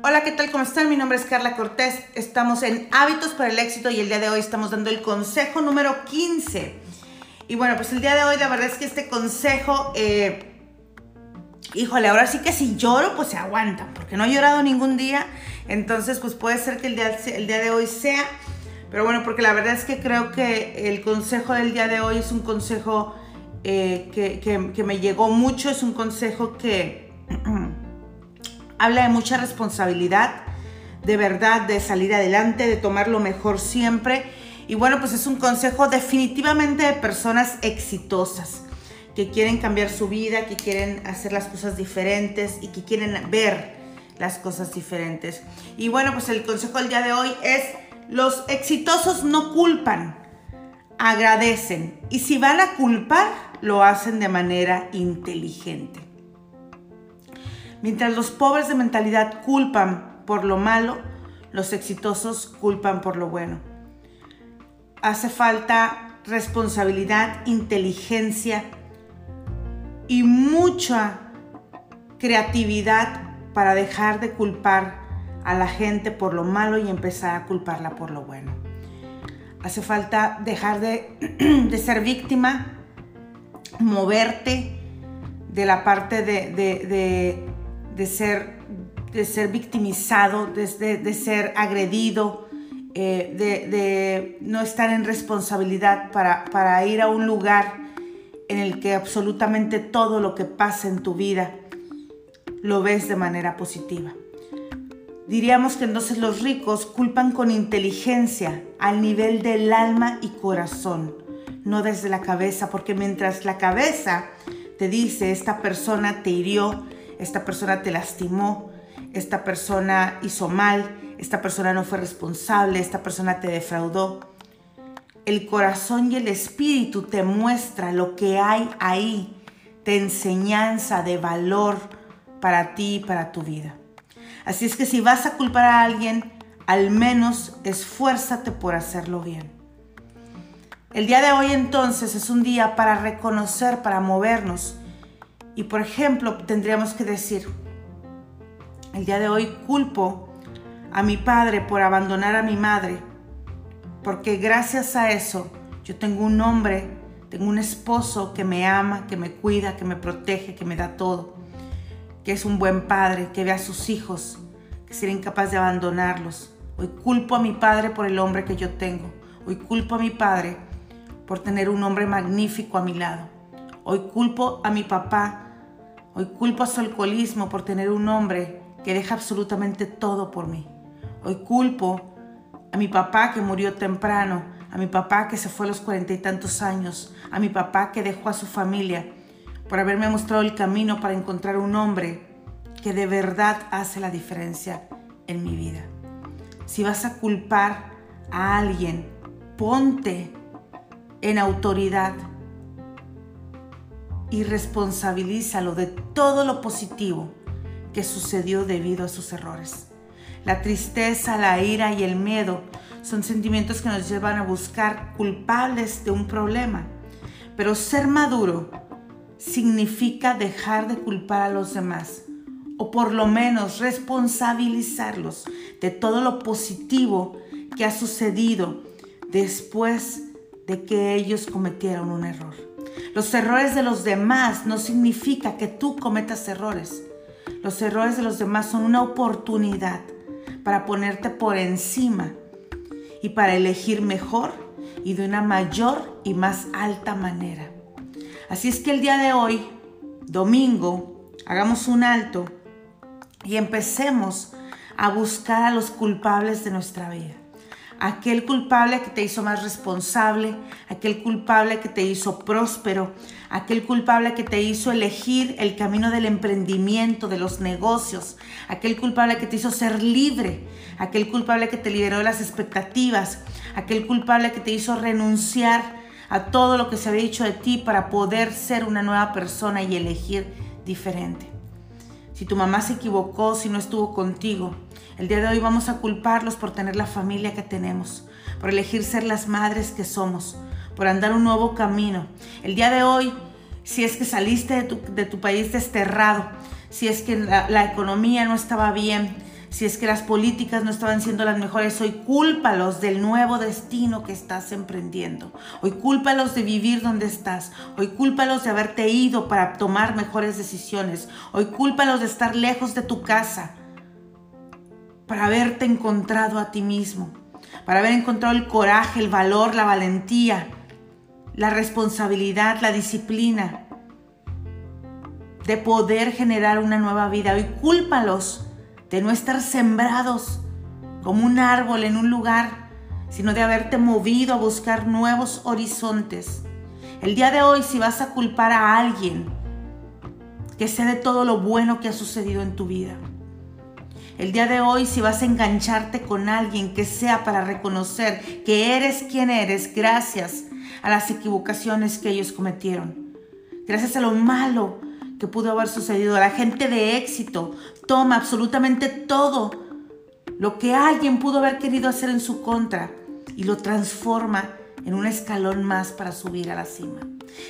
Hola, ¿qué tal? ¿Cómo están? Mi nombre es Carla Cortés. Estamos en Hábitos para el Éxito y el día de hoy estamos dando el consejo número 15. Y bueno, pues el día de hoy la verdad es que este consejo, eh, híjole, ahora sí que si lloro, pues se aguantan, porque no he llorado ningún día. Entonces, pues puede ser que el día, el día de hoy sea. Pero bueno, porque la verdad es que creo que el consejo del día de hoy es un consejo eh, que, que me llegó mucho, es un consejo que... habla de mucha responsabilidad, de verdad, de salir adelante, de tomar lo mejor siempre. Y bueno, pues es un consejo definitivamente de personas exitosas, que quieren cambiar su vida, que quieren hacer las cosas diferentes y que quieren ver las cosas diferentes. Y bueno, pues el consejo del día de hoy es, los exitosos no culpan, agradecen. Y si van a culpar, lo hacen de manera inteligente. Mientras los pobres de mentalidad culpan por lo malo, los exitosos culpan por lo bueno. Hace falta responsabilidad, inteligencia y mucha creatividad para dejar de culpar a la gente por lo malo y empezar a culparla por lo bueno. Hace falta dejar de, ser víctima, moverte de la parte de ser, de ser victimizado, de, ser agredido, eh, de, no estar en responsabilidad para, para ir a un lugar en el que absolutamente todo lo que pasa en tu vida lo ves de manera positiva. Diríamos que entonces los ricos culpan con inteligencia al nivel del alma y corazón, no desde la cabeza, porque mientras la cabeza te dice esta persona te hirió, esta persona te lastimó, esta persona hizo mal, esta persona no fue responsable, esta persona te defraudó. El corazón y el espíritu te muestra lo que hay ahí, de enseñanza, de valor para ti y para tu vida. Así es que si vas a culpar a alguien, al menos esfuérzate por hacerlo bien. El día de hoy entonces es un día para reconocer, para movernos y por ejemplo, tendríamos que decir, el día de hoy culpo a mi padre por abandonar a mi madre, porque gracias a eso yo tengo un hombre, tengo un esposo que me ama, que me cuida, que me protege, que me da todo, que es un buen padre, que ve a sus hijos, que sería incapaz de abandonarlos. Hoy culpo a mi padre por el hombre que yo tengo. Hoy culpo a mi padre por tener un hombre magnífico a mi lado. Hoy culpo a mi papá Hoy culpo a su alcoholismo por tener un hombre que deja absolutamente todo por mí. Hoy culpo a mi papá que murió temprano, a mi papá que se fue a los cuarenta y tantos años, a mi papá que dejó a su familia por haberme mostrado el camino para encontrar un hombre que de verdad hace la diferencia en mi vida. Si vas a culpar a alguien, ponte en autoridad y responsabilízalo de todo lo positivo que sucedió debido a sus errores. La tristeza, la ira y el miedo son sentimientos que nos llevan a buscar culpables de un problema. Pero ser maduro significa dejar de culpar a los demás o por lo menos responsabilizarlos de todo lo positivo que ha sucedido después de que ellos cometieron un error. Los errores de los demás no significa que tú cometas errores. Los errores de los demás son una oportunidad para ponerte por encima y para elegir mejor y de una mayor y más alta manera. Así es que el día de hoy, domingo, hagamos un alto y empecemos a buscar a los culpables de nuestra vida aquel culpable que te hizo más responsable, aquel culpable que te hizo próspero, aquel culpable que te hizo elegir el camino del emprendimiento, de los negocios, aquel culpable que te hizo ser libre, aquel culpable que te liberó de las expectativas, aquel culpable que te hizo renunciar a todo lo que se había dicho de ti para poder ser una nueva persona y elegir diferente. Si tu mamá se equivocó, si no estuvo contigo, el día de hoy vamos a culparlos por tener la familia que tenemos, por elegir ser las madres que somos, por andar un nuevo camino. El día de hoy, si es que saliste de tu, país desterrado, si es que la, economía no estaba bien, Si es que las políticas no estaban siendo las mejores, hoy cúlpalos del nuevo destino que estás emprendiendo. Hoy cúlpalos de vivir donde estás. Hoy cúlpalos de haberte ido para tomar mejores decisiones. Hoy cúlpalos de estar lejos de tu casa para haberte encontrado a ti mismo. Para haber encontrado el coraje, el valor, la valentía, la responsabilidad, la disciplina de poder generar una nueva vida. Hoy cúlpalos de no estar sembrados como un árbol en un lugar, sino de haberte movido a buscar nuevos horizontes. El día de hoy, si vas a culpar a alguien, que sea de todo lo bueno que ha sucedido en tu vida. El día de hoy, si vas a engancharte con alguien, que sea para reconocer que eres quien eres gracias a las equivocaciones que ellos cometieron, gracias a lo malo que pudo haber sucedido. La gente de éxito toma absolutamente todo lo que alguien pudo haber querido hacer en su contra y lo transforma en un escalón más para subir a la cima.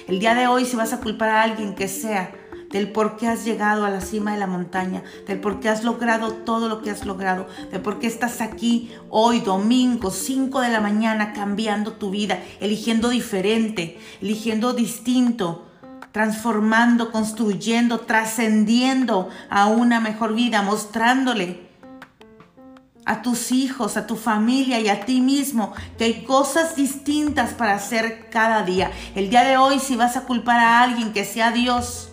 El día de hoy, si vas a culpar a alguien que sea del por qué has llegado a la cima de la montaña, del por qué has logrado todo lo que has logrado, de por qué estás aquí hoy, domingo, 5 de la mañana, cambiando tu vida, eligiendo diferente, eligiendo distinto, transformando, construyendo, trascendiendo a una mejor vida, mostrándole a tus hijos, a tu familia y a ti mismo que hay cosas distintas para hacer cada día. El día de hoy, si vas a culpar a alguien, que sea Dios,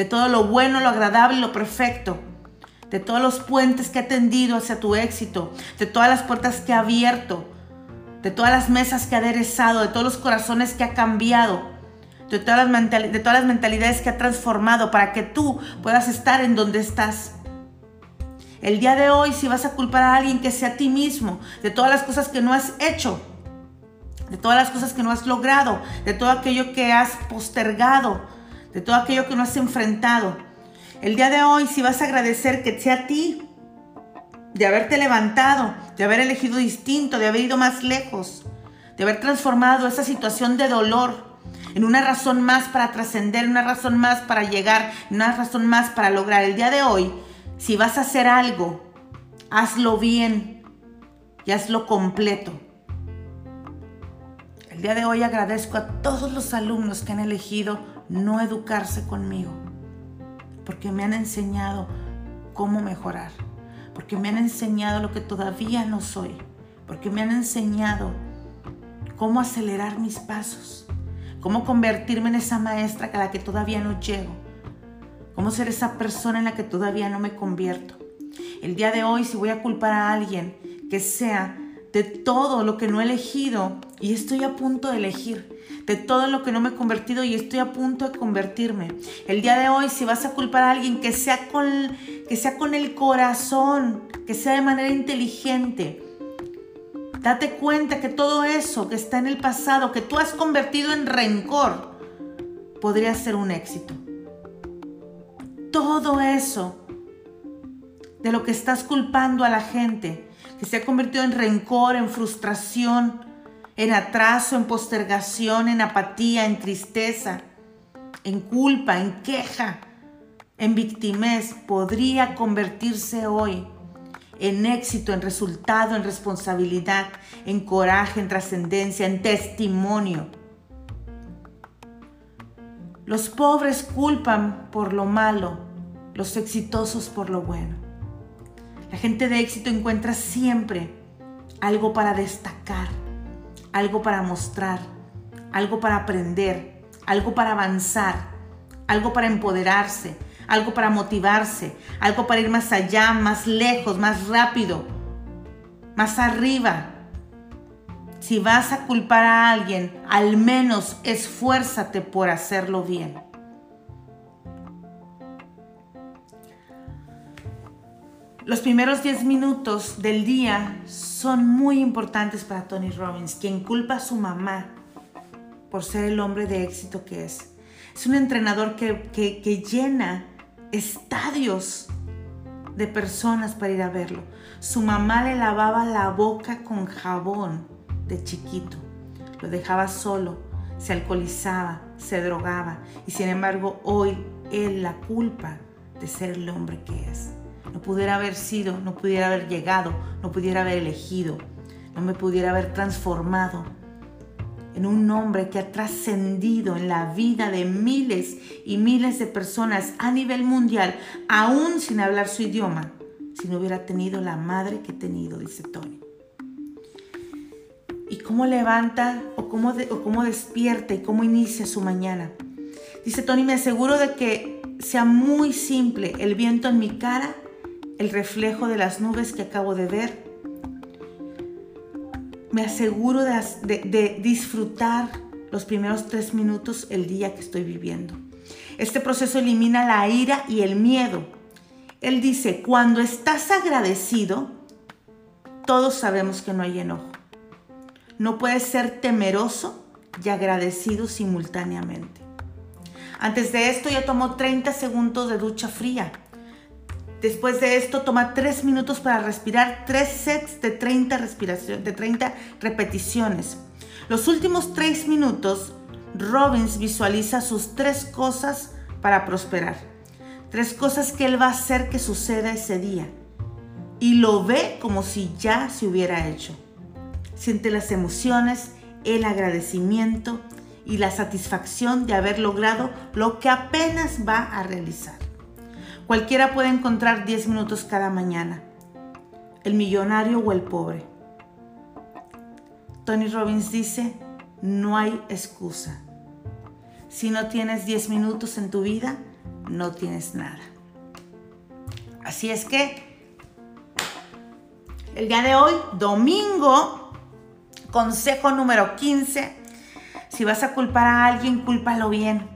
de todo lo bueno, lo agradable, lo perfecto, de todos los puentes que ha tendido hacia tu éxito, de todas las puertas que ha abierto, de todas las mesas que ha aderezado, de todos los corazones que ha cambiado, de todas, las de todas las mentalidades que ha transformado para que tú puedas estar en donde estás. El día de hoy, si vas a culpar a alguien que sea a ti mismo, de todas las cosas que no has hecho, de todas las cosas que no has logrado, de todo aquello que has postergado, de todo aquello que no has enfrentado. El día de hoy, si vas a agradecer que sea a ti, de haberte levantado, de haber elegido distinto, de haber ido más lejos, de haber transformado esa situación de dolor en una razón más para trascender, una razón más para llegar, una razón más para lograr. El día de hoy, si vas a hacer algo, hazlo bien y hazlo completo. El día de hoy agradezco a todos los alumnos que han elegido no educarse conmigo, porque me han enseñado cómo mejorar, porque me han enseñado lo que todavía no soy, porque me han enseñado cómo acelerar mis pasos, cómo convertirme en esa maestra a la que todavía no llego, cómo ser esa persona en la que todavía no me convierto. El día de hoy, si voy a culpar a alguien, que sea de todo lo que no he elegido y estoy a punto de elegir, de todo lo que no me he convertido y estoy a punto de convertirme. El día de hoy, si vas a culpar a alguien, que sea con, que sea con el corazón, que sea de manera inteligente, Date cuenta que todo eso que está en el pasado, que tú has convertido en rencor, podría ser un éxito. Todo eso de lo que estás culpando a la gente, que se ha convertido en rencor, en frustración, en atraso, en postergación, en apatía, en tristeza, en culpa, en queja, en victimez, podría convertirse hoy en éxito, en resultado, en responsabilidad, en coraje, en trascendencia, en testimonio. Los pobres culpan por lo malo, los exitosos por lo bueno. La gente de éxito encuentra siempre algo para destacar, algo para mostrar, algo para aprender, algo para avanzar, algo para empoderarse, algo para motivarse, algo para ir más allá, más lejos, más rápido, más arriba. Si vas a culpar a alguien, al menos esfuérzate por hacerlo bien. Los primeros 10 minutos del día son muy importantes para Tony Robbins, quien culpa a su mamá por ser el hombre de éxito que es. Es un entrenador que, llena estadios de personas para ir a verlo. Su mamá le lavaba la boca con jabón de chiquito. Lo dejaba solo, se alcoholizaba, se drogaba y sin embargo hoy él la culpa de ser el hombre que es. No pudiera haber sido, no pudiera haber llegado, no pudiera haber elegido, no me pudiera haber transformado en un hombre que ha trascendido en la vida de miles y miles de personas a nivel mundial, aún sin hablar su idioma, si no hubiera tenido la madre que he tenido, dice Tony. ¿Y cómo levanta o cómo, o cómo despierta y cómo inicia su mañana? Dice Tony, me aseguro de que sea muy simple el viento en mi cara, el reflejo de las nubes que acabo de ver, me aseguro de, disfrutar los primeros tres minutos el día que estoy viviendo. Este proceso elimina la ira y el miedo. Él dice, cuando estás agradecido, todos sabemos que no hay enojo. No puedes ser temeroso y agradecido simultáneamente. Antes de esto ya tomó 30 segundos de ducha fría Después de esto, toma 3 minutos para respirar 3 sets de 30, de 30 repeticiones. Los últimos 3 minutos, Robbins visualiza sus tres cosas para prosperar. Tres cosas que él va a hacer que suceda ese día. Y lo ve como si ya se hubiera hecho. Siente las emociones, el agradecimiento y la satisfacción de haber logrado lo que apenas va a realizar. Cualquiera puede encontrar 10 minutos cada mañana, el millonario o el pobre. Tony Robbins dice, no hay excusa. Si no tienes 10 minutos en tu vida, no tienes nada. Así es que el día de hoy, domingo, consejo número 15, si vas a culpar a alguien, cúlpalo bien.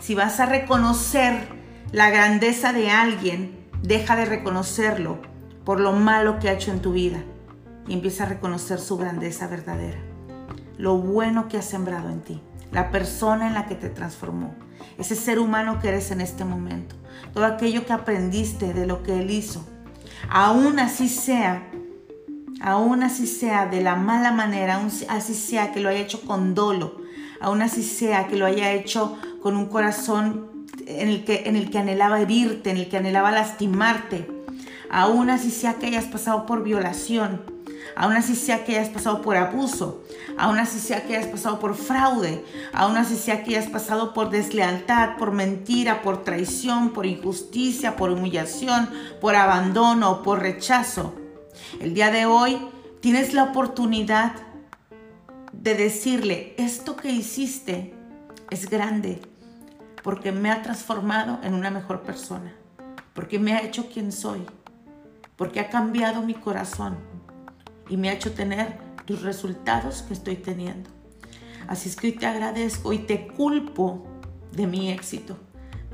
Si vas a reconocer la grandeza de alguien, deja de reconocerlo por lo malo que ha hecho en tu vida y empieza a reconocer su grandeza verdadera. Lo bueno que ha sembrado en ti, la persona en la que te transformó, ese ser humano que eres en este momento, todo aquello que aprendiste de lo que Él hizo. Aún así sea, aún así sea de la mala manera, aún así sea que lo haya hecho con dolo, aún así sea que lo haya hecho con un corazón en el, que, en el que anhelaba herirte, en el que anhelaba lastimarte, aún así sea que hayas pasado por violación, aún así sea que hayas pasado por abuso, aún así sea que hayas pasado por fraude, aún así sea que hayas pasado por deslealtad, por mentira, por traición, por injusticia, por humillación, por abandono, por rechazo. El día de hoy tienes la oportunidad de decirle, esto que hiciste es grande, porque me ha transformado en una mejor persona, porque me ha hecho quien soy, porque ha cambiado mi corazón y me ha hecho tener los resultados que estoy teniendo. Así es que hoy te agradezco y te culpo de mi éxito,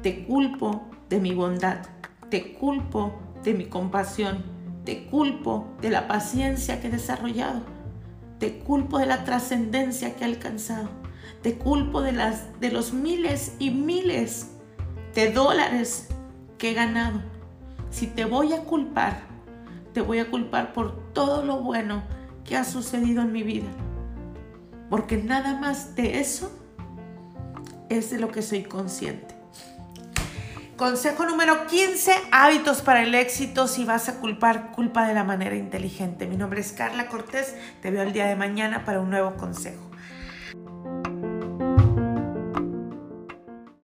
te culpo de mi bondad, te culpo de mi compasión, te culpo de la paciencia que he desarrollado, te culpo de la trascendencia que he alcanzado te culpo de, las, de los miles y miles de dólares que he ganado. Si te voy a culpar, te voy a culpar por todo lo bueno que ha sucedido en mi vida. Porque nada más de eso es de lo que soy consciente. Consejo número 15, hábitos para el éxito. Si vas a culpar, culpa de la manera inteligente. Mi nombre es Carla Cortés. Te veo el día de mañana para un nuevo consejo.